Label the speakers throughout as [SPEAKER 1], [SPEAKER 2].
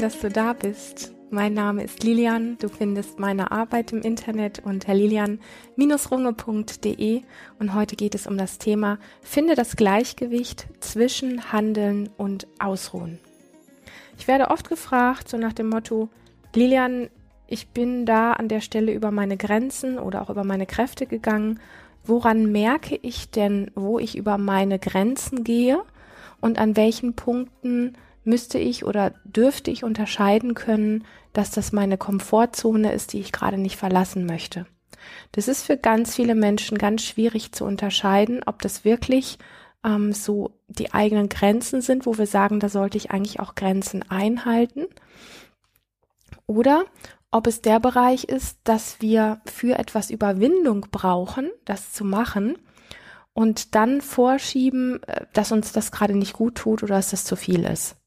[SPEAKER 1] dass du da bist. Mein Name ist Lilian. Du findest meine Arbeit im Internet unter lilian-runge.de und heute geht es um das Thema Finde das Gleichgewicht zwischen Handeln und Ausruhen. Ich werde oft gefragt, so nach dem Motto, Lilian, ich bin da an der Stelle über meine Grenzen oder auch über meine Kräfte gegangen. Woran merke ich denn, wo ich über meine Grenzen gehe und an welchen Punkten müsste ich oder dürfte ich unterscheiden können, dass das meine Komfortzone ist, die ich gerade nicht verlassen möchte. Das ist für ganz viele Menschen ganz schwierig zu unterscheiden, ob das wirklich ähm, so die eigenen Grenzen sind, wo wir sagen, da sollte ich eigentlich auch Grenzen einhalten. Oder ob es der Bereich ist, dass wir für etwas Überwindung brauchen, das zu machen und dann vorschieben, äh, dass uns das gerade nicht gut tut oder dass das zu viel ist.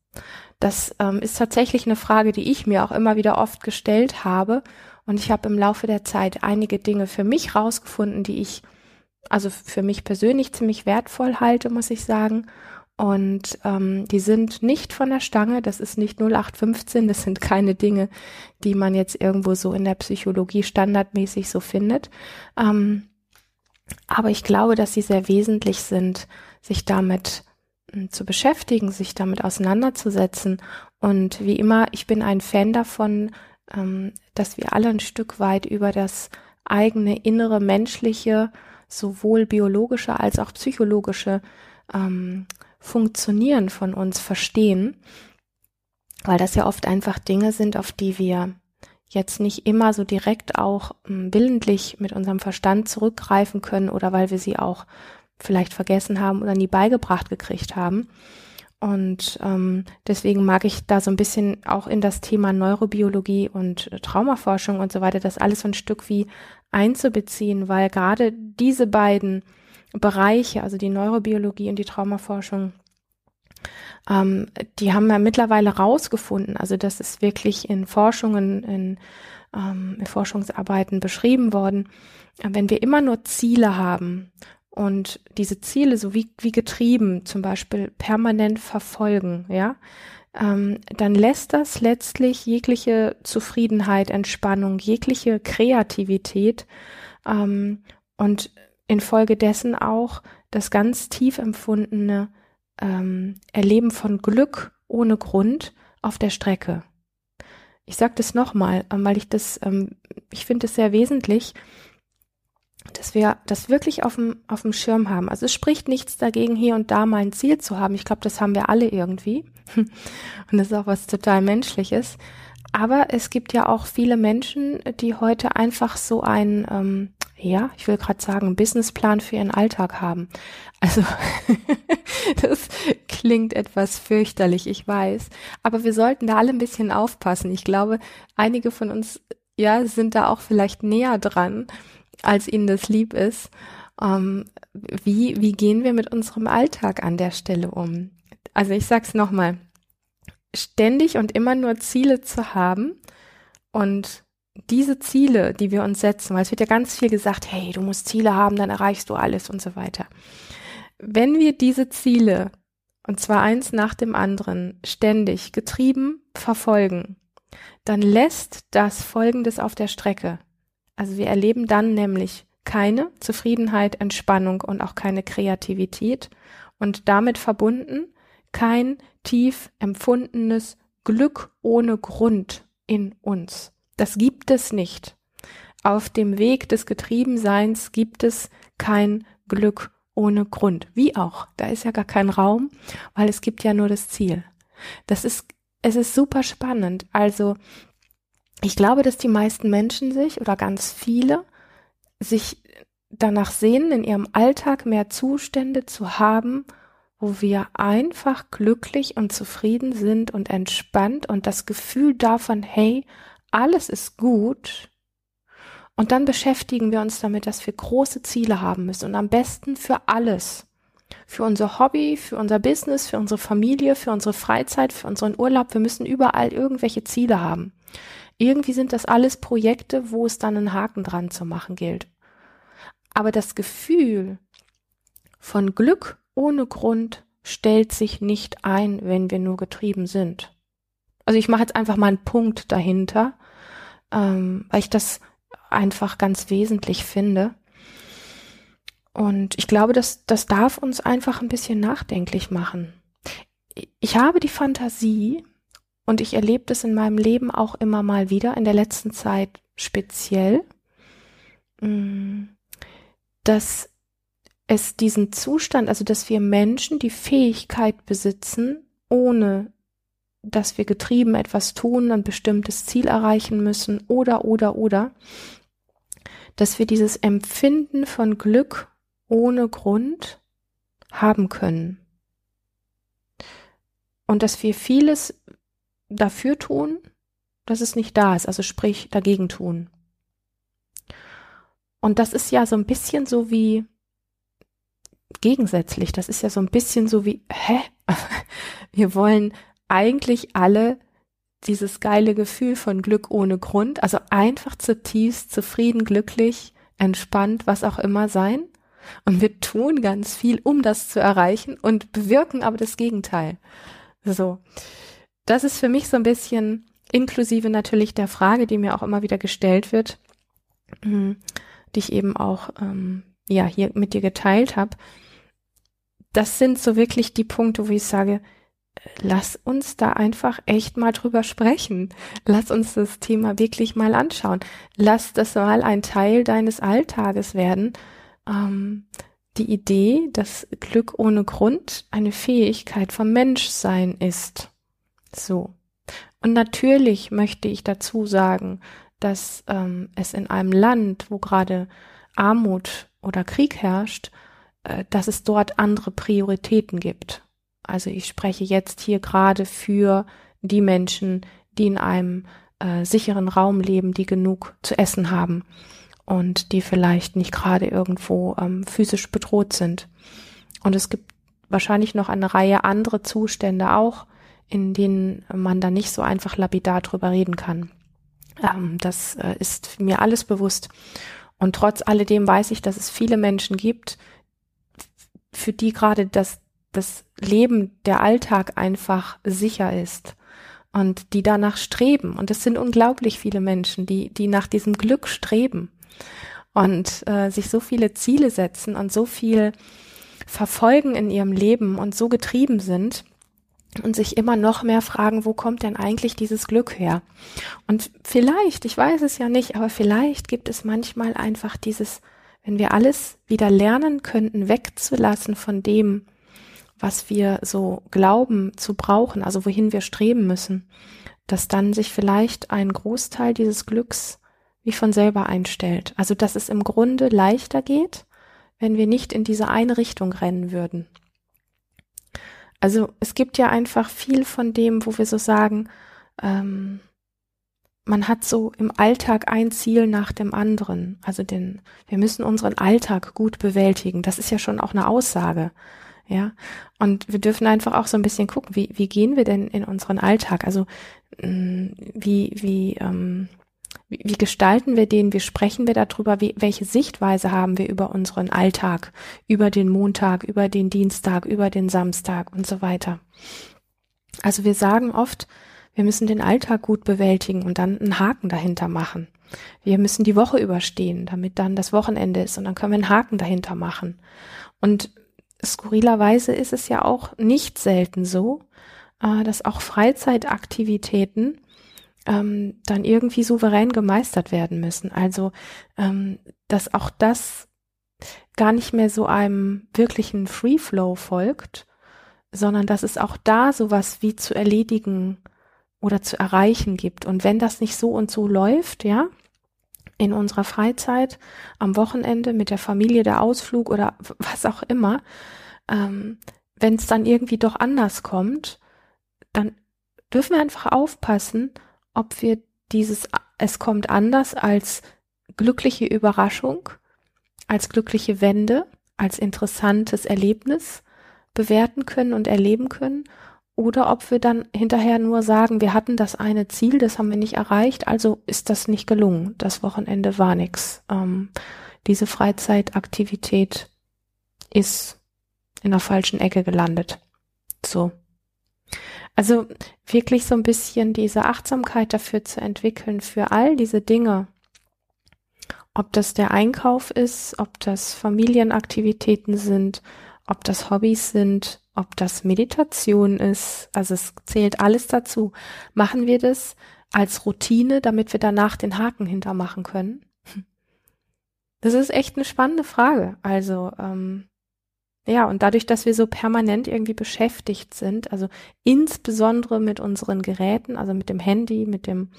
[SPEAKER 1] Das ähm, ist tatsächlich eine Frage, die ich mir auch immer wieder oft gestellt habe. Und ich habe im Laufe der Zeit einige Dinge für mich rausgefunden, die ich also für mich persönlich ziemlich wertvoll halte, muss ich sagen. Und ähm, die sind nicht von der Stange, das ist nicht 0815, das sind keine Dinge, die man jetzt irgendwo so in der Psychologie standardmäßig so findet. Ähm, aber ich glaube, dass sie sehr wesentlich sind, sich damit zu beschäftigen, sich damit auseinanderzusetzen. Und wie immer, ich bin ein Fan davon, ähm, dass wir alle ein Stück weit über das eigene innere menschliche, sowohl biologische als auch psychologische ähm, Funktionieren von uns verstehen, weil das ja oft einfach Dinge sind, auf die wir jetzt nicht immer so direkt auch ähm, willentlich mit unserem Verstand zurückgreifen können oder weil wir sie auch vielleicht vergessen haben oder nie beigebracht gekriegt haben. Und ähm, deswegen mag ich da so ein bisschen auch in das Thema Neurobiologie und Traumaforschung und so weiter, das alles so ein Stück wie einzubeziehen, weil gerade diese beiden Bereiche, also die Neurobiologie und die Traumaforschung, ähm, die haben wir mittlerweile rausgefunden. Also das ist wirklich in Forschungen, in, ähm, in Forschungsarbeiten beschrieben worden. Wenn wir immer nur Ziele haben und diese Ziele so wie, wie getrieben zum Beispiel permanent verfolgen, ja, ähm, dann lässt das letztlich jegliche Zufriedenheit, Entspannung, jegliche Kreativität ähm, und infolgedessen auch das ganz tief empfundene ähm, Erleben von Glück ohne Grund auf der Strecke. Ich sage das nochmal, ähm, weil ich das, ähm, ich finde es sehr wesentlich, dass wir das wirklich auf dem, auf dem Schirm haben. Also es spricht nichts dagegen, hier und da mal ein Ziel zu haben. Ich glaube, das haben wir alle irgendwie. Und das ist auch was total Menschliches. Aber es gibt ja auch viele Menschen, die heute einfach so ein, ähm, ja, ich will gerade sagen, Businessplan für ihren Alltag haben. Also das klingt etwas fürchterlich, ich weiß. Aber wir sollten da alle ein bisschen aufpassen. Ich glaube, einige von uns, ja, sind da auch vielleicht näher dran als ihnen das lieb ist. Ähm, wie, wie gehen wir mit unserem Alltag an der Stelle um? Also ich sag's nochmal, ständig und immer nur Ziele zu haben und diese Ziele, die wir uns setzen, weil es wird ja ganz viel gesagt, hey, du musst Ziele haben, dann erreichst du alles und so weiter. Wenn wir diese Ziele, und zwar eins nach dem anderen, ständig getrieben verfolgen, dann lässt das Folgendes auf der Strecke. Also wir erleben dann nämlich keine Zufriedenheit, Entspannung und auch keine Kreativität und damit verbunden kein tief empfundenes Glück ohne Grund in uns. Das gibt es nicht. Auf dem Weg des Getriebenseins gibt es kein Glück ohne Grund. Wie auch. Da ist ja gar kein Raum, weil es gibt ja nur das Ziel. Das ist, es ist super spannend. Also ich glaube, dass die meisten Menschen sich oder ganz viele sich danach sehnen, in ihrem Alltag mehr Zustände zu haben, wo wir einfach glücklich und zufrieden sind und entspannt und das Gefühl davon, hey, alles ist gut. Und dann beschäftigen wir uns damit, dass wir große Ziele haben müssen und am besten für alles. Für unser Hobby, für unser Business, für unsere Familie, für unsere Freizeit, für unseren Urlaub. Wir müssen überall irgendwelche Ziele haben. Irgendwie sind das alles Projekte, wo es dann einen Haken dran zu machen gilt. Aber das Gefühl von Glück ohne Grund stellt sich nicht ein, wenn wir nur getrieben sind. Also ich mache jetzt einfach mal einen Punkt dahinter, ähm, weil ich das einfach ganz wesentlich finde. Und ich glaube, das, das darf uns einfach ein bisschen nachdenklich machen. Ich habe die Fantasie, und ich erlebe das in meinem Leben auch immer mal wieder, in der letzten Zeit speziell, mm, dass es diesen Zustand, also dass wir Menschen die Fähigkeit besitzen, ohne dass wir getrieben etwas tun, ein bestimmtes Ziel erreichen müssen oder, oder, oder, dass wir dieses Empfinden von Glück ohne Grund haben können. Und dass wir vieles dafür tun, dass es nicht da ist, also sprich dagegen tun. Und das ist ja so ein bisschen so wie gegensätzlich. Das ist ja so ein bisschen so wie, hä? Wir wollen eigentlich alle dieses geile Gefühl von Glück ohne Grund, also einfach zutiefst zufrieden, glücklich, entspannt, was auch immer sein. Und wir tun ganz viel, um das zu erreichen und bewirken aber das Gegenteil. So. Das ist für mich so ein bisschen inklusive natürlich der Frage, die mir auch immer wieder gestellt wird, hm, die ich eben auch ähm, ja hier mit dir geteilt habe. Das sind so wirklich die Punkte, wo ich sage, lass uns da einfach echt mal drüber sprechen. Lass uns das Thema wirklich mal anschauen. Lass das mal ein Teil deines Alltages werden. Ähm, die Idee, dass Glück ohne Grund eine Fähigkeit vom Menschsein ist. So. Und natürlich möchte ich dazu sagen, dass ähm, es in einem Land, wo gerade Armut oder Krieg herrscht, äh, dass es dort andere Prioritäten gibt. Also ich spreche jetzt hier gerade für die Menschen, die in einem äh, sicheren Raum leben, die genug zu essen haben und die vielleicht nicht gerade irgendwo ähm, physisch bedroht sind. Und es gibt wahrscheinlich noch eine Reihe andere Zustände auch, in denen man da nicht so einfach lapidar drüber reden kann. Ähm, das äh, ist mir alles bewusst. Und trotz alledem weiß ich, dass es viele Menschen gibt, für die gerade das das Leben, der Alltag einfach sicher ist und die danach streben. Und es sind unglaublich viele Menschen, die, die nach diesem Glück streben und äh, sich so viele Ziele setzen und so viel verfolgen in ihrem Leben und so getrieben sind und sich immer noch mehr fragen, wo kommt denn eigentlich dieses Glück her? Und vielleicht, ich weiß es ja nicht, aber vielleicht gibt es manchmal einfach dieses, wenn wir alles wieder lernen könnten, wegzulassen von dem, was wir so glauben zu brauchen, also wohin wir streben müssen, dass dann sich vielleicht ein Großteil dieses Glücks wie von selber einstellt. Also dass es im Grunde leichter geht, wenn wir nicht in diese eine Richtung rennen würden. Also es gibt ja einfach viel von dem, wo wir so sagen, ähm, man hat so im Alltag ein Ziel nach dem anderen. Also den, wir müssen unseren Alltag gut bewältigen. Das ist ja schon auch eine Aussage. Ja, und wir dürfen einfach auch so ein bisschen gucken, wie, wie gehen wir denn in unseren Alltag? Also mm, wie, wie, ähm, wie, wie gestalten wir den? Wie sprechen wir darüber? Wie, welche Sichtweise haben wir über unseren Alltag, über den Montag, über den Dienstag, über den Samstag und so weiter? Also wir sagen oft, wir müssen den Alltag gut bewältigen und dann einen Haken dahinter machen. Wir müssen die Woche überstehen, damit dann das Wochenende ist und dann können wir einen Haken dahinter machen. Und skurrilerweise ist es ja auch nicht selten so, äh, dass auch Freizeitaktivitäten ähm, dann irgendwie souverän gemeistert werden müssen. Also, ähm, dass auch das gar nicht mehr so einem wirklichen Free Flow folgt, sondern dass es auch da sowas wie zu erledigen oder zu erreichen gibt. Und wenn das nicht so und so läuft, ja, in unserer Freizeit, am Wochenende mit der Familie, der Ausflug oder was auch immer, ähm, wenn es dann irgendwie doch anders kommt, dann dürfen wir einfach aufpassen, ob wir dieses es kommt anders als glückliche Überraschung, als glückliche Wende, als interessantes Erlebnis bewerten können und erleben können oder ob wir dann hinterher nur sagen, wir hatten das eine Ziel, das haben wir nicht erreicht, also ist das nicht gelungen. Das Wochenende war nix. Ähm, diese Freizeitaktivität ist in der falschen Ecke gelandet. So. Also wirklich so ein bisschen diese Achtsamkeit dafür zu entwickeln, für all diese Dinge. Ob das der Einkauf ist, ob das Familienaktivitäten sind, ob das Hobbys sind, ob das Meditation ist. Also es zählt alles dazu. Machen wir das als Routine, damit wir danach den Haken hintermachen können? Das ist echt eine spannende Frage. Also ähm, ja, und dadurch, dass wir so permanent irgendwie beschäftigt sind, also insbesondere mit unseren Geräten, also mit dem Handy, mit dem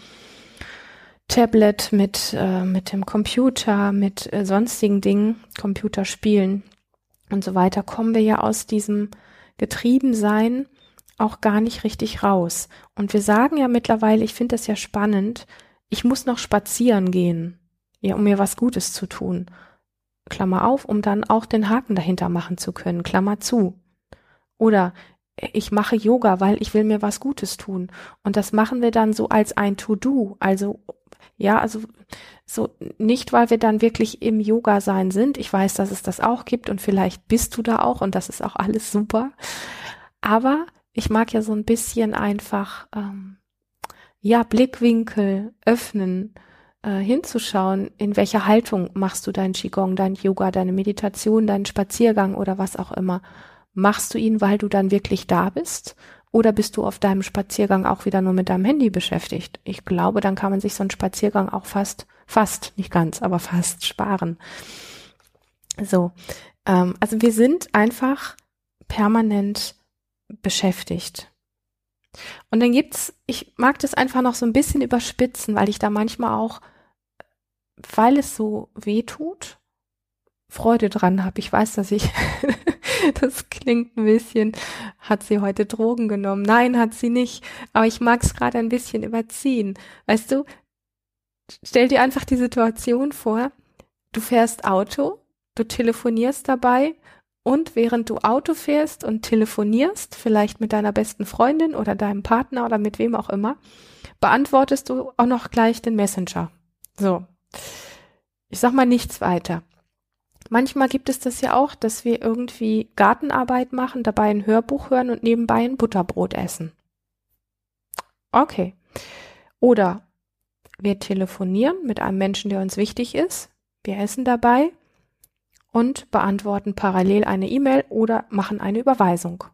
[SPEAKER 1] Tablet, mit, äh, mit dem Computer, mit äh, sonstigen Dingen, Computerspielen und so weiter, kommen wir ja aus diesem Getriebensein auch gar nicht richtig raus. Und wir sagen ja mittlerweile, ich finde das ja spannend, ich muss noch spazieren gehen, ja, um mir was Gutes zu tun. Klammer auf, um dann auch den Haken dahinter machen zu können, Klammer zu. Oder ich mache Yoga, weil ich will mir was Gutes tun. Und das machen wir dann so als ein To-Do. Also, ja, also so nicht, weil wir dann wirklich im Yoga sein sind. Ich weiß, dass es das auch gibt und vielleicht bist du da auch und das ist auch alles super. Aber ich mag ja so ein bisschen einfach, ähm, ja, Blickwinkel öffnen äh, hinzuschauen, in welcher Haltung machst du dein Qigong, dein Yoga, deine Meditation, deinen Spaziergang oder was auch immer. Machst du ihn, weil du dann wirklich da bist? Oder bist du auf deinem Spaziergang auch wieder nur mit deinem Handy beschäftigt? Ich glaube, dann kann man sich so einen Spaziergang auch fast, fast, nicht ganz, aber fast sparen. So, ähm, also wir sind einfach permanent beschäftigt. Und dann gibt's, ich mag das einfach noch so ein bisschen überspitzen, weil ich da manchmal auch weil es so weh tut, Freude dran habe. Ich weiß, dass ich, das klingt ein bisschen, hat sie heute Drogen genommen? Nein, hat sie nicht. Aber ich mag es gerade ein bisschen überziehen. Weißt du, stell dir einfach die Situation vor, du fährst Auto, du telefonierst dabei und während du Auto fährst und telefonierst, vielleicht mit deiner besten Freundin oder deinem Partner oder mit wem auch immer, beantwortest du auch noch gleich den Messenger. So, ich sag mal nichts weiter. Manchmal gibt es das ja auch, dass wir irgendwie Gartenarbeit machen, dabei ein Hörbuch hören und nebenbei ein Butterbrot essen. Okay. Oder wir telefonieren mit einem Menschen, der uns wichtig ist. Wir essen dabei und beantworten parallel eine E-Mail oder machen eine Überweisung.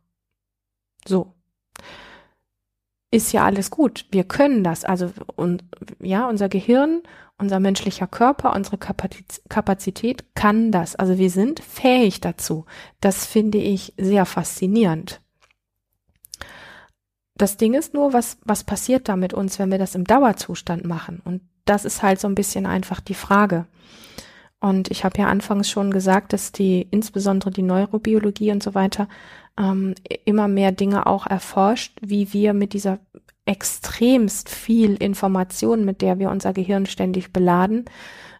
[SPEAKER 1] So ist ja alles gut. Wir können das. Also, und, ja, unser Gehirn, unser menschlicher Körper, unsere Kapazität kann das. Also wir sind fähig dazu. Das finde ich sehr faszinierend. Das Ding ist nur, was, was passiert da mit uns, wenn wir das im Dauerzustand machen? Und das ist halt so ein bisschen einfach die Frage. Und ich habe ja anfangs schon gesagt, dass die, insbesondere die Neurobiologie und so weiter, ähm, immer mehr Dinge auch erforscht, wie wir mit dieser extremst viel Information, mit der wir unser Gehirn ständig beladen,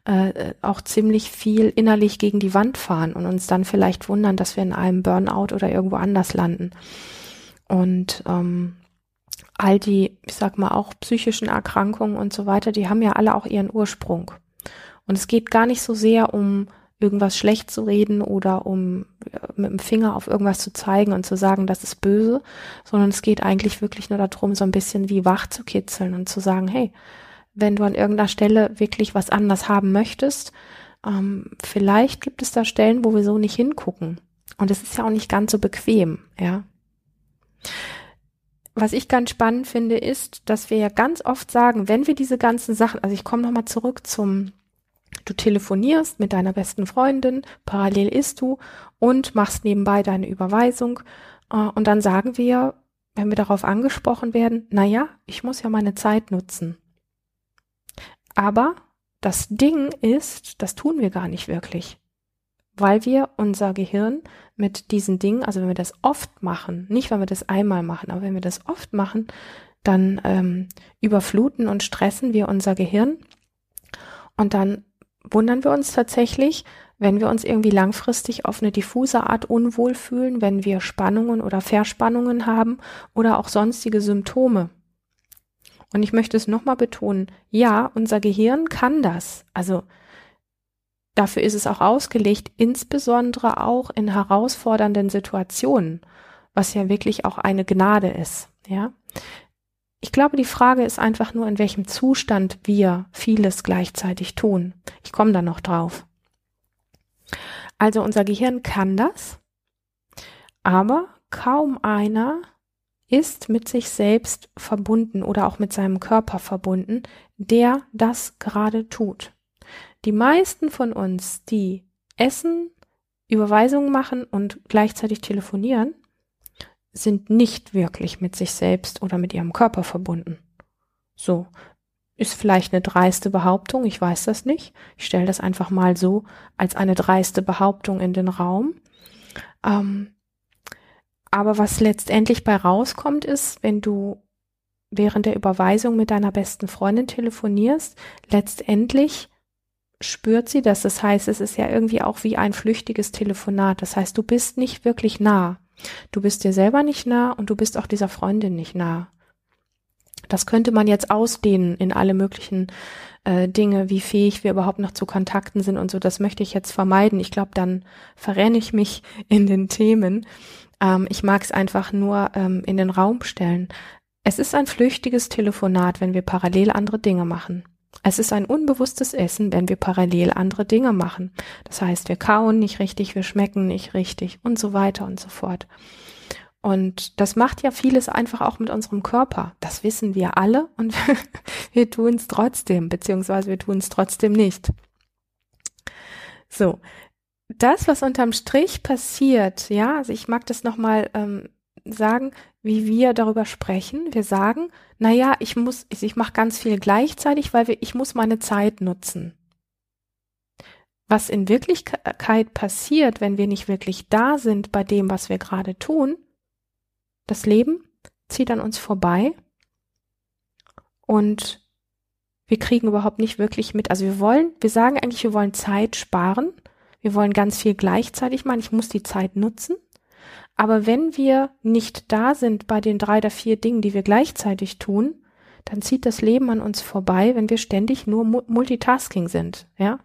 [SPEAKER 1] äh, auch ziemlich viel innerlich gegen die Wand fahren und uns dann vielleicht wundern, dass wir in einem Burnout oder irgendwo anders landen. Und ähm, all die, ich sag mal, auch psychischen Erkrankungen und so weiter, die haben ja alle auch ihren Ursprung. Und es geht gar nicht so sehr um irgendwas schlecht zu reden oder um mit dem Finger auf irgendwas zu zeigen und zu sagen, das ist böse, sondern es geht eigentlich wirklich nur darum, so ein bisschen wie wach zu kitzeln und zu sagen, hey, wenn du an irgendeiner Stelle wirklich was anders haben möchtest, ähm, vielleicht gibt es da Stellen, wo wir so nicht hingucken. Und es ist ja auch nicht ganz so bequem, ja. Was ich ganz spannend finde, ist, dass wir ja ganz oft sagen, wenn wir diese ganzen Sachen, also ich komme nochmal zurück zum Du telefonierst mit deiner besten Freundin, parallel isst du und machst nebenbei deine Überweisung. Äh, und dann sagen wir, wenn wir darauf angesprochen werden, na ja, ich muss ja meine Zeit nutzen. Aber das Ding ist, das tun wir gar nicht wirklich, weil wir unser Gehirn mit diesen Dingen, also wenn wir das oft machen, nicht wenn wir das einmal machen, aber wenn wir das oft machen, dann ähm, überfluten und stressen wir unser Gehirn und dann wundern wir uns tatsächlich, wenn wir uns irgendwie langfristig auf eine diffuse Art unwohl fühlen, wenn wir Spannungen oder Verspannungen haben oder auch sonstige Symptome. Und ich möchte es nochmal betonen, ja, unser Gehirn kann das. Also dafür ist es auch ausgelegt, insbesondere auch in herausfordernden Situationen. was ja wirklich auch eine Gnade ist, ja. Ich glaube, die Frage ist einfach nur, in welchem Zustand wir vieles gleichzeitig tun. Ich komme da noch drauf. Also unser Gehirn kann das, aber kaum einer ist mit sich selbst verbunden oder auch mit seinem Körper verbunden, der das gerade tut. Die meisten von uns, die essen, Überweisungen machen und gleichzeitig telefonieren, sind nicht wirklich mit sich selbst oder mit ihrem Körper verbunden. So, ist vielleicht eine dreiste Behauptung, ich weiß das nicht. Ich stelle das einfach mal so als eine dreiste Behauptung in den Raum. Ähm, aber was letztendlich bei rauskommt, ist, wenn du während der Überweisung mit deiner besten Freundin telefonierst, letztendlich spürt sie das. Das heißt, es ist ja irgendwie auch wie ein flüchtiges Telefonat. Das heißt, du bist nicht wirklich nah. Du bist dir selber nicht nah und du bist auch dieser Freundin nicht nah. Das könnte man jetzt ausdehnen in alle möglichen äh, Dinge, wie fähig wir überhaupt noch zu Kontakten sind und so. Das möchte ich jetzt vermeiden. Ich glaube, dann verrenne ich mich in den Themen. Ähm, ich mag es einfach nur ähm, in den Raum stellen. Es ist ein flüchtiges Telefonat, wenn wir parallel andere Dinge machen. Es ist ein unbewusstes Essen, wenn wir parallel andere Dinge machen. Das heißt, wir kauen nicht richtig, wir schmecken nicht richtig und so weiter und so fort. Und das macht ja vieles einfach auch mit unserem Körper. Das wissen wir alle und wir tun es trotzdem, beziehungsweise wir tun es trotzdem nicht. So, das, was unterm Strich passiert, ja, also ich mag das nochmal ähm, sagen, wie wir darüber sprechen. Wir sagen, na ja, ich muss, ich, ich mache ganz viel gleichzeitig, weil wir, ich muss meine Zeit nutzen. Was in Wirklichkeit passiert, wenn wir nicht wirklich da sind bei dem, was wir gerade tun, das Leben zieht an uns vorbei und wir kriegen überhaupt nicht wirklich mit. Also wir wollen, wir sagen eigentlich, wir wollen Zeit sparen, wir wollen ganz viel gleichzeitig machen, ich muss die Zeit nutzen. Aber wenn wir nicht da sind bei den drei oder vier Dingen, die wir gleichzeitig tun, dann zieht das Leben an uns vorbei, wenn wir ständig nur Multitasking sind, ja.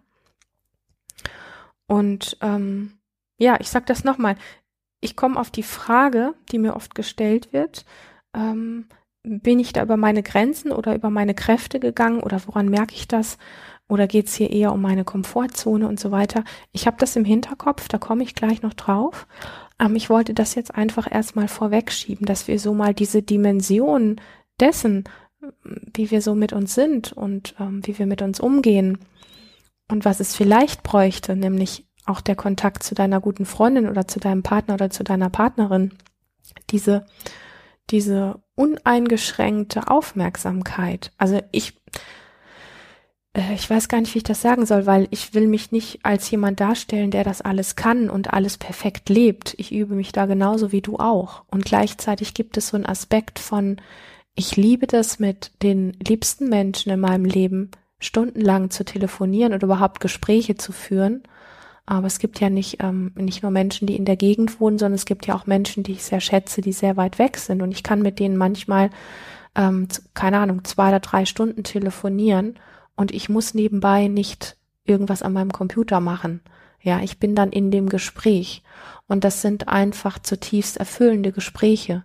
[SPEAKER 1] Und ähm, ja, ich sag das nochmal. Ich komme auf die Frage, die mir oft gestellt wird, ähm, bin ich da über meine Grenzen oder über meine Kräfte gegangen oder woran merke ich das? Oder geht es hier eher um meine Komfortzone und so weiter? Ich habe das im Hinterkopf, da komme ich gleich noch drauf. Ähm, ich wollte das jetzt einfach erstmal vorwegschieben, dass wir so mal diese Dimension dessen, wie wir so mit uns sind und ähm, wie wir mit uns umgehen und was es vielleicht bräuchte, nämlich auch der Kontakt zu deiner guten Freundin oder zu deinem Partner oder zu deiner Partnerin, diese, diese uneingeschränkte Aufmerksamkeit. Also ich, ich weiß gar nicht, wie ich das sagen soll, weil ich will mich nicht als jemand darstellen, der das alles kann und alles perfekt lebt. Ich übe mich da genauso wie du auch. Und gleichzeitig gibt es so einen Aspekt von, ich liebe das mit den liebsten Menschen in meinem Leben stundenlang zu telefonieren oder überhaupt Gespräche zu führen. Aber es gibt ja nicht, ähm, nicht nur Menschen, die in der Gegend wohnen, sondern es gibt ja auch Menschen, die ich sehr schätze, die sehr weit weg sind. Und ich kann mit denen manchmal, ähm, keine Ahnung, zwei oder drei Stunden telefonieren und ich muss nebenbei nicht irgendwas an meinem Computer machen. Ja, ich bin dann in dem Gespräch und das sind einfach zutiefst erfüllende Gespräche.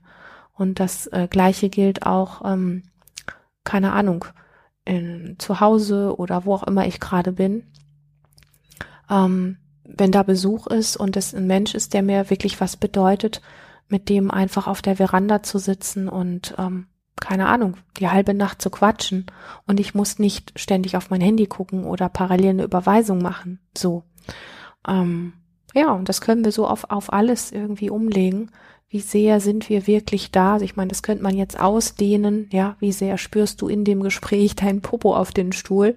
[SPEAKER 1] Und das äh, gleiche gilt auch, ähm, keine Ahnung, in, zu Hause oder wo auch immer ich gerade bin. Ähm, wenn da Besuch ist und es ein Mensch ist, der mir wirklich was bedeutet, mit dem einfach auf der Veranda zu sitzen und ähm, keine Ahnung, die halbe Nacht zu quatschen und ich muss nicht ständig auf mein Handy gucken oder parallel eine Überweisung machen. So. Ähm, ja, und das können wir so auf, auf alles irgendwie umlegen. Wie sehr sind wir wirklich da? Also ich meine, das könnte man jetzt ausdehnen, ja, wie sehr spürst du in dem Gespräch dein Popo auf den Stuhl?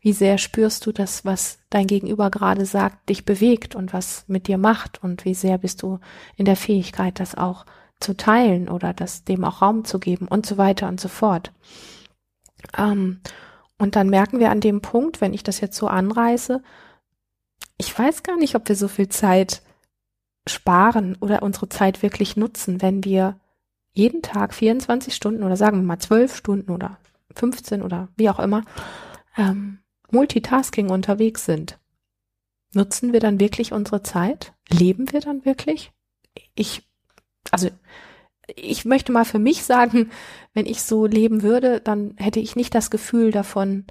[SPEAKER 1] Wie sehr spürst du das, was dein Gegenüber gerade sagt, dich bewegt und was mit dir macht? Und wie sehr bist du in der Fähigkeit, das auch zu teilen oder das dem auch Raum zu geben und so weiter und so fort. Ähm, und dann merken wir an dem Punkt, wenn ich das jetzt so anreiße, ich weiß gar nicht, ob wir so viel Zeit sparen oder unsere Zeit wirklich nutzen, wenn wir jeden Tag 24 Stunden oder sagen wir mal 12 Stunden oder 15 oder wie auch immer ähm, Multitasking unterwegs sind. Nutzen wir dann wirklich unsere Zeit? Leben wir dann wirklich? Ich Also ich möchte mal für mich sagen, wenn ich so leben würde, dann hätte ich nicht das Gefühl davon,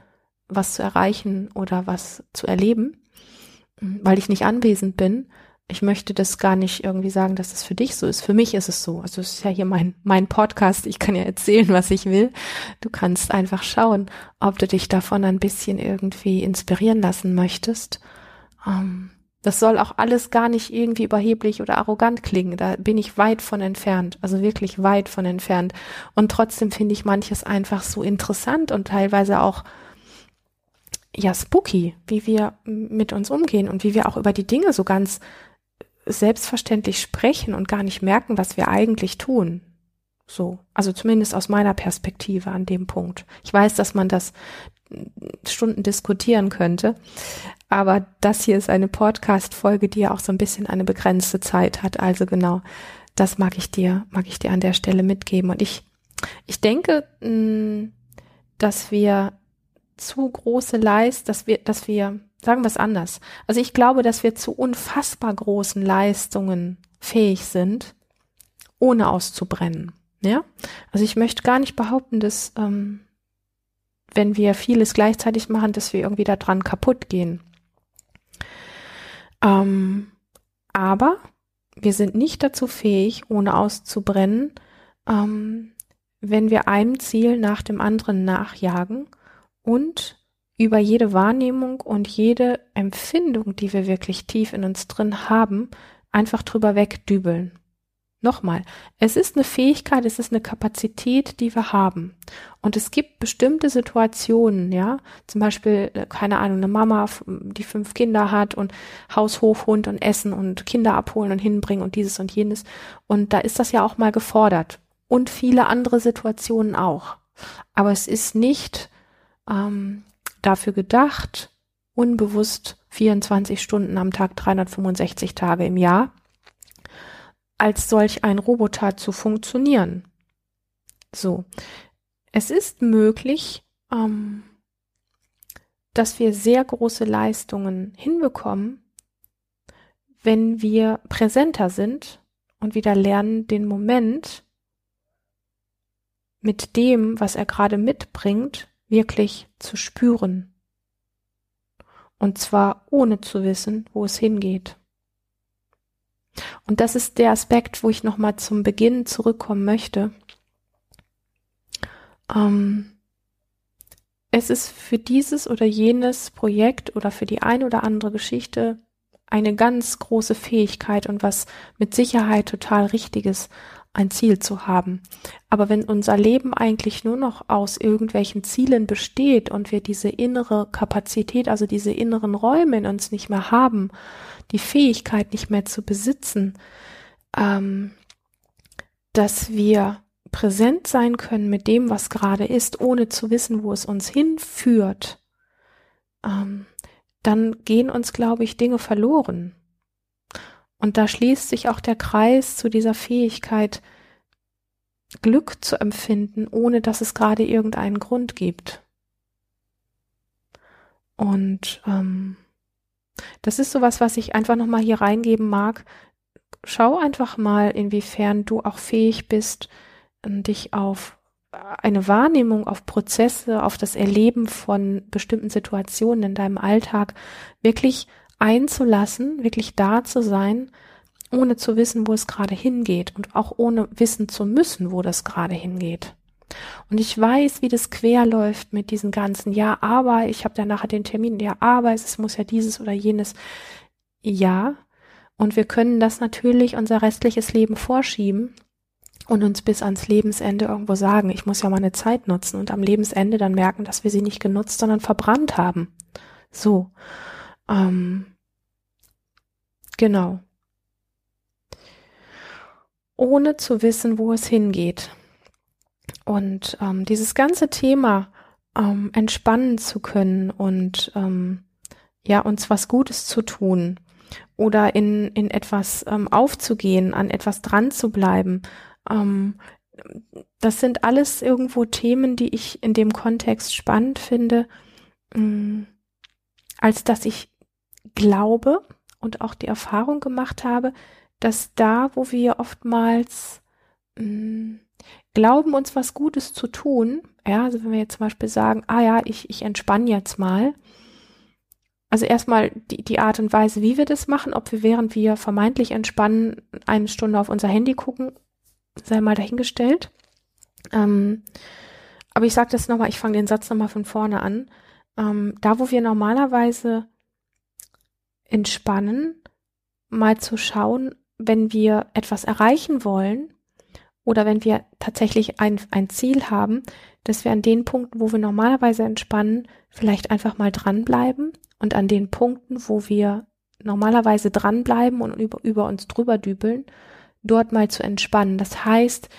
[SPEAKER 1] was zu erreichen oder was zu erleben, weil ich nicht anwesend bin. Ich möchte das gar nicht irgendwie sagen, dass es für dich so ist. Für mich ist es so. Also es ist ja hier mein, mein Podcast. Ich kann ja erzählen, was ich will. Du kannst einfach schauen, ob du dich davon ein bisschen irgendwie inspirieren lassen möchtest. Ähm, das soll auch alles gar nicht irgendwie überheblich oder arrogant klingen. Da bin ich weit von entfernt, also wirklich weit von entfernt. Und trotzdem finde ich manches einfach so interessant und teilweise auch ja spooky, wie wir mit uns umgehen und wie wir auch über die Dinge so ganz selbstverständlich sprechen und gar nicht merken, was wir eigentlich tun. So, also zumindest aus meiner Perspektive an dem Punkt. Ich weiß, dass man das Stunden diskutieren könnte, aber das hier ist eine Podcast-Folge, die ja auch so ein bisschen eine begrenzte Zeit hat. Also genau, das mag ich dir, mag ich dir an der Stelle mitgeben. Und ich, ich denke, mm, dass wir zu große Leist, dass wir, dass wir, sagen wir es anders. Also ich glaube, dass wir zu unfassbar großen Leistungen fähig sind, ohne auszubrennen. Ja, also ich möchte gar nicht behaupten, dass ähm, wenn wir vieles gleichzeitig machen, dass wir irgendwie daran kaputt gehen. Ähm, aber wir sind nicht dazu fähig, ohne auszubrennen, ähm, wenn wir einem Ziel nach dem anderen nachjagen und über jede Wahrnehmung und jede Empfindung, die wir wirklich tief in uns drin haben, einfach drüber wegdübeln. Nochmal, es ist eine Fähigkeit, es ist eine Kapazität, die wir haben. Und es gibt bestimmte Situationen, ja, zum Beispiel, äh, keine Ahnung, eine Mama, die fünf Kinder hat und Haus, Hund und Essen und Kinder abholen und hinbringen und dieses und jenes. Und da ist das ja auch mal gefordert. Und viele andere Situationen auch. Aber es ist nicht ähm, dafür gedacht, unbewusst 24 Stunden am Tag, 365 Tage im Jahr als solch ein Roboter zu funktionieren. So, es ist möglich, ähm, dass wir sehr große Leistungen hinbekommen, wenn wir präsenter sind und wieder lernen, den Moment mit dem, was er gerade mitbringt, wirklich zu spüren. Und zwar ohne zu wissen, wo es hingeht. Und das ist der Aspekt, wo ich nochmal zum Beginn zurückkommen möchte. Ähm, es ist für dieses oder jenes Projekt oder für die eine oder andere Geschichte eine ganz große Fähigkeit und was mit Sicherheit total Richtiges, ein Ziel zu haben. Aber wenn unser Leben eigentlich nur noch aus irgendwelchen Zielen besteht und wir diese innere Kapazität, also diese inneren Räume in uns nicht mehr haben, die Fähigkeit nicht mehr zu besitzen, ähm, dass wir präsent sein können mit dem, was gerade ist, ohne zu wissen, wo es uns hinführt, ähm, dann gehen uns, glaube ich, Dinge verloren. Und da schließt sich auch der Kreis zu dieser Fähigkeit, Glück zu empfinden, ohne dass es gerade irgendeinen Grund gibt. Und ähm, das ist sowas, was ich einfach nochmal hier reingeben mag. Schau einfach mal, inwiefern du auch fähig bist, ähm, dich auf eine Wahrnehmung, auf Prozesse, auf das Erleben von bestimmten Situationen in deinem Alltag wirklich einzulassen, wirklich da zu sein, ohne zu wissen, wo es gerade hingeht und auch ohne wissen zu müssen, wo das gerade hingeht. Und ich weiß, wie das quer läuft mit diesen ganzen, ja, aber ich habe dann nachher den Termin, ja, aber es muss ja dieses oder jenes. Ja, und wir können das natürlich unser restliches Leben vorschieben und uns bis ans Lebensende irgendwo sagen, ich muss ja meine Zeit nutzen und am Lebensende dann merken, dass wir sie nicht genutzt, sondern verbrannt haben. So. Ähm, genau. Ohne zu wissen, wo es hingeht. Und ähm, dieses ganze Thema ähm, entspannen zu können und ähm, ja, uns was Gutes zu tun oder in, in etwas ähm, aufzugehen, an etwas dran zu bleiben, ähm, das sind alles irgendwo Themen, die ich in dem Kontext spannend finde, ähm, als dass ich glaube und auch die Erfahrung gemacht habe, dass da, wo wir oftmals mh, mm, glauben, uns was Gutes zu tun, ja, also wenn wir jetzt zum Beispiel sagen, ah ja, ich, ich entspanne jetzt mal, also erstmal die, die Art und Weise, wie wir das machen, ob wir während wir vermeintlich entspannen, eine Stunde auf unser Handy gucken, sei mal dahingestellt. Ähm, aber ich sage das nochmal, ich fange den Satz nochmal von vorne an. Ähm, da, wo wir normalerweise entspannen, mal zu schauen, wenn wir etwas erreichen wollen oder wenn wir tatsächlich ein, ein Ziel haben, dass wir an den Punkten, wo wir normalerweise entspannen, vielleicht einfach mal dranbleiben und an den Punkten, wo wir normalerweise dranbleiben und über, über uns drüber dübeln, dort mal zu entspannen. Das heißt,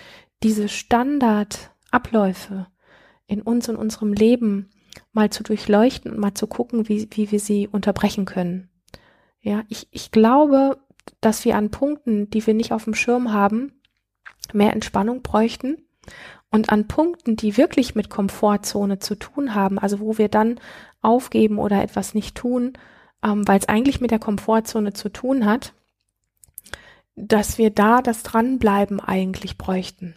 [SPEAKER 1] diese Standardabläufe in uns und unserem Leben mal zu durchleuchten und mal zu gucken, wie, wie wir sie unterbrechen können. Ja, ich, ich glaube, dass wir an Punkten, die wir nicht auf dem Schirm haben, mehr Entspannung bräuchten und an Punkten, die wirklich mit Komfortzone zu tun haben, also wo wir dann aufgeben oder etwas nicht tun, ähm, weil es eigentlich mit der Komfortzone zu tun hat, dass wir da das Dranbleiben eigentlich bräuchten.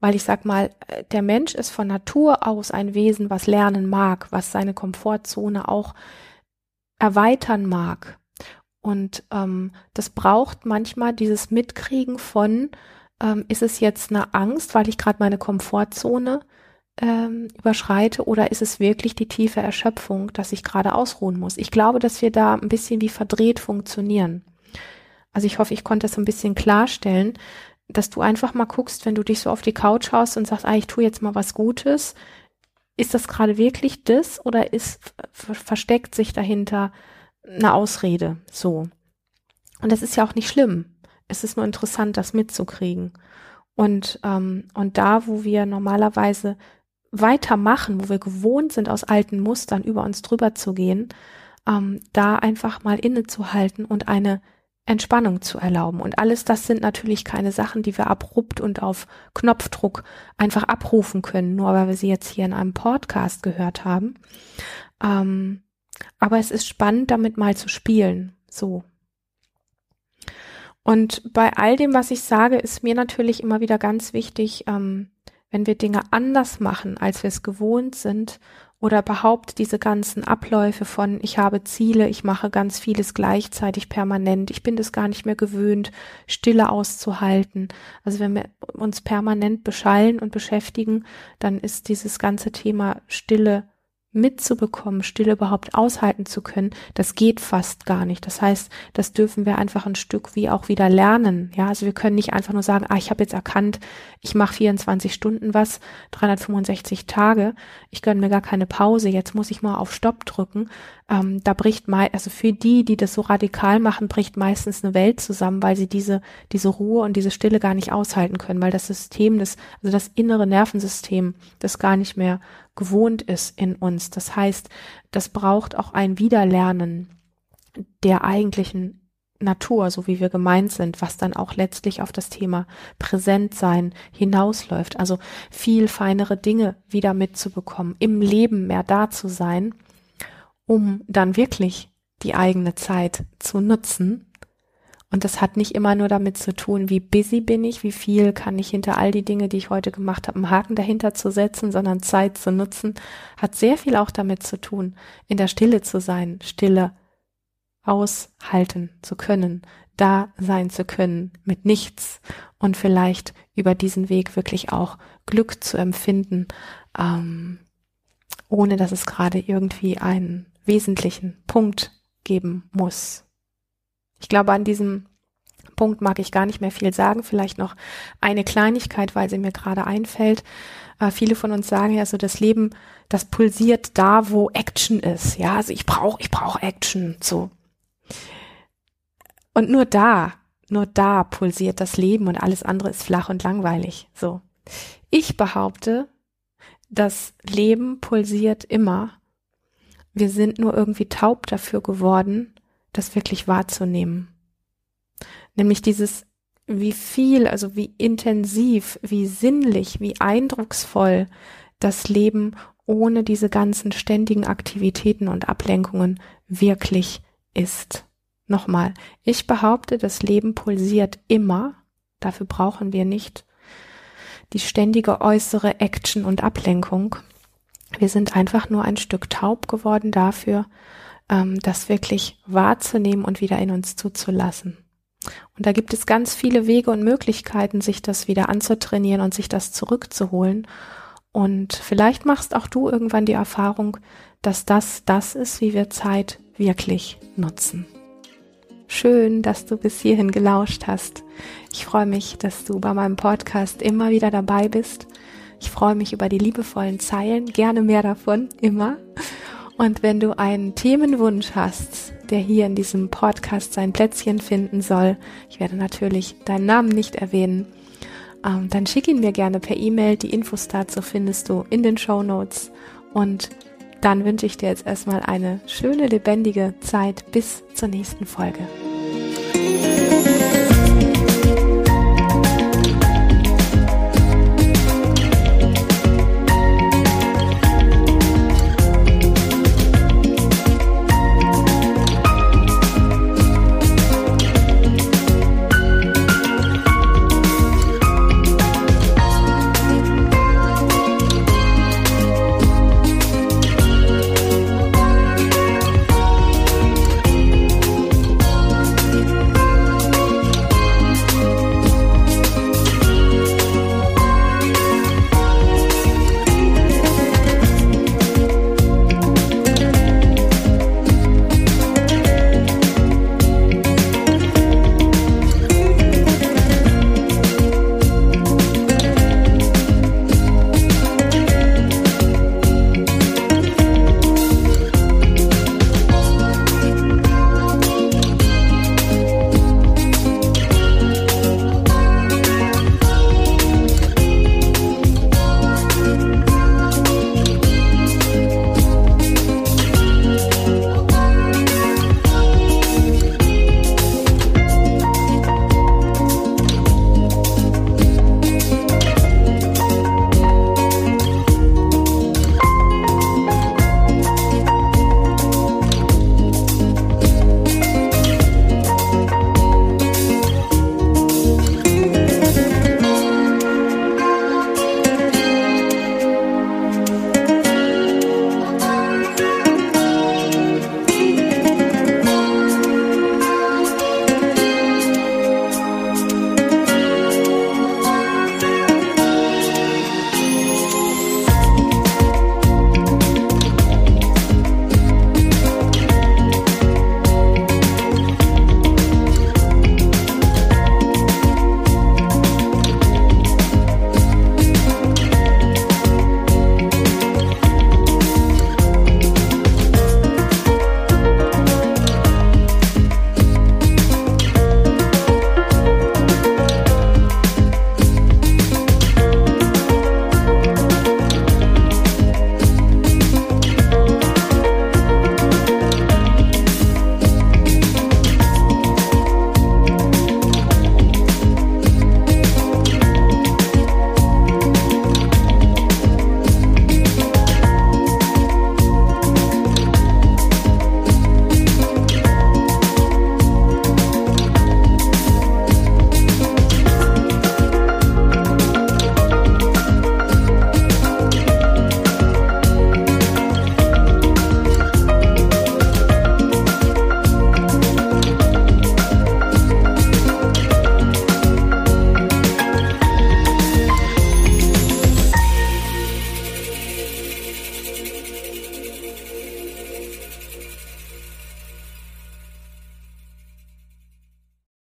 [SPEAKER 1] Weil ich sag mal, äh, der Mensch ist von Natur aus ein Wesen, was lernen mag, was seine Komfortzone auch erweitern mag. Und ähm, das braucht manchmal dieses Mitkriegen von, ähm, ist es jetzt eine Angst, weil ich gerade meine Komfortzone ähm, überschreite oder ist es wirklich die tiefe Erschöpfung, dass ich gerade ausruhen muss? Ich glaube, dass wir da ein bisschen wie verdreht funktionieren. Also ich hoffe, ich konnte das ein bisschen klarstellen, dass du einfach mal guckst, wenn du dich so auf die Couch haust und sagst, ah, ich tue jetzt mal was Gutes. Ist das gerade wirklich das oder ist versteckt sich dahinter eine Ausrede? So. Und das ist ja auch nicht schlimm. Es ist nur interessant, das mitzukriegen. Und, ähm, und da, wo wir normalerweise weitermachen, wo wir gewohnt sind, aus alten Mustern über uns drüber zu gehen, ähm, da einfach mal innezuhalten und eine Entspannung zu erlauben. Und alles das sind natürlich keine Sachen, die wir abrupt und auf Knopfdruck einfach abrufen können, nur weil wir sie jetzt hier in einem Podcast gehört haben. Ähm, aber es ist spannend, damit mal zu spielen. So. Und bei all dem, was ich sage, ist mir natürlich immer wieder ganz wichtig, ähm, wenn wir Dinge anders machen, als wir es gewohnt sind, oder überhaupt diese ganzen Abläufe von, ich habe Ziele, ich mache ganz vieles gleichzeitig permanent, ich bin das gar nicht mehr gewöhnt, Stille auszuhalten. Also wenn wir uns permanent beschallen und beschäftigen, dann ist dieses ganze Thema Stille mitzubekommen, Stille überhaupt aushalten zu können, das geht fast gar nicht. Das heißt, das dürfen wir einfach ein Stück wie auch wieder lernen. Ja, also wir können nicht einfach nur sagen, ah, ich habe jetzt erkannt, ich mache 24 Stunden was, 365 Tage, ich gönne mir gar keine Pause, jetzt muss ich mal auf Stopp drücken. Ähm, da bricht mal, also für die, die das so radikal machen, bricht meistens eine Welt zusammen, weil sie diese, diese Ruhe und diese Stille gar nicht aushalten können, weil das System, das, also das innere Nervensystem, das gar nicht mehr gewohnt ist in uns. Das heißt, das braucht auch ein Wiederlernen der eigentlichen Natur, so wie wir gemeint sind, was dann auch letztlich auf das Thema Präsentsein hinausläuft. Also viel feinere Dinge wieder mitzubekommen, im Leben mehr da zu sein, um dann wirklich die eigene Zeit zu nutzen und das hat nicht immer nur damit zu tun, wie busy bin ich, wie viel kann ich hinter all die Dinge, die ich heute gemacht habe, einen Haken dahinter zu setzen, sondern Zeit zu nutzen, hat sehr viel auch damit zu tun, in der Stille zu sein, Stille aushalten zu können, da sein zu können mit nichts und vielleicht über diesen Weg wirklich auch Glück zu empfinden, ähm, ohne dass es gerade irgendwie einen wesentlichen Punkt geben muss. Ich glaube, an diesem Punkt mag ich gar nicht mehr viel sagen. Vielleicht noch eine Kleinigkeit, weil sie mir gerade einfällt. Äh, viele von uns sagen ja so, das Leben, das pulsiert da, wo Action ist. Ja, also ich brauche, ich brauche Action. So. Und nur da, nur da pulsiert das Leben und alles andere ist flach und langweilig. So. Ich behaupte, das Leben pulsiert immer. Wir sind nur irgendwie taub dafür geworden, das wirklich wahrzunehmen. Nämlich dieses, wie viel, also wie intensiv, wie sinnlich, wie eindrucksvoll das Leben ohne diese ganzen ständigen Aktivitäten und Ablenkungen wirklich ist. Nochmal, ich behaupte, das Leben pulsiert immer. Dafür brauchen wir nicht die ständige äußere Action und Ablenkung. Wir sind einfach nur ein Stück taub geworden dafür, ähm, das wirklich wahrzunehmen und wieder in uns zuzulassen. Und da gibt es ganz viele Wege und Möglichkeiten, sich das wieder anzutrainieren und sich das zurückzuholen. Und vielleicht machst auch du irgendwann die Erfahrung, dass das das ist, wie wir Zeit wirklich nutzen. Schön, dass du bis hierhin gelauscht hast. Ich freue mich, dass du bei meinem Podcast immer wieder dabei bist. Ich freue mich über die liebevollen Zeilen, gerne mehr davon, immer. Und wenn du einen Themenwunsch hast, der hier in diesem Podcast sein Plätzchen finden soll, ich werde natürlich deinen Namen nicht erwähnen, ähm, dann schick ihn mir gerne per E-Mail. Die Infos dazu findest du in den Show Notes. Und dann wünsche ich dir jetzt erstmal eine schöne, lebendige Zeit bis zur nächsten Folge.